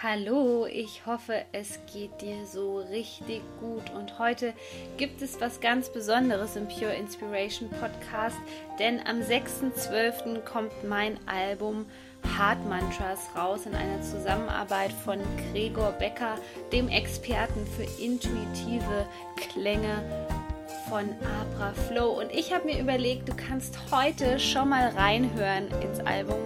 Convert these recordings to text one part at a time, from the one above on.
Hallo, ich hoffe, es geht dir so richtig gut und heute gibt es was ganz Besonderes im Pure Inspiration Podcast, denn am 6.12. kommt mein Album Heart Mantras raus in einer Zusammenarbeit von Gregor Becker, dem Experten für intuitive Klänge von Abra Flow. Und ich habe mir überlegt, du kannst heute schon mal reinhören ins Album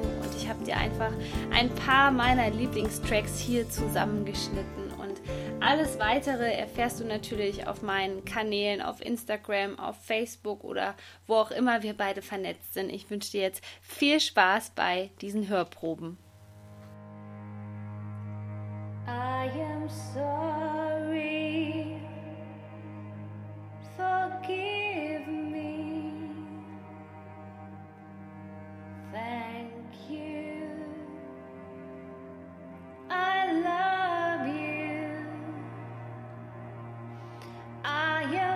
ich habe dir einfach ein paar meiner Lieblingstracks hier zusammengeschnitten und alles weitere erfährst du natürlich auf meinen Kanälen, auf Instagram, auf Facebook oder wo auch immer wir beide vernetzt sind. Ich wünsche dir jetzt viel Spaß bei diesen Hörproben. I am sorry.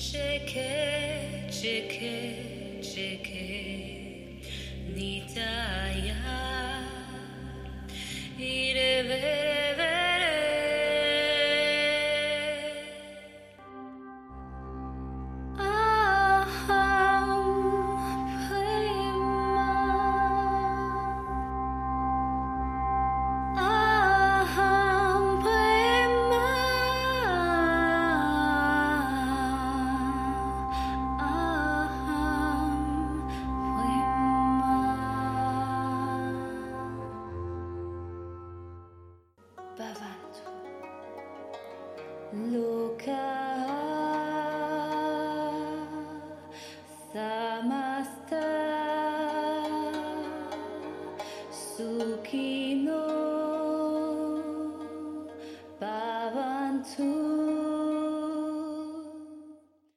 שקט, שקט, שקט, ניטה יד. Samasta Sukhino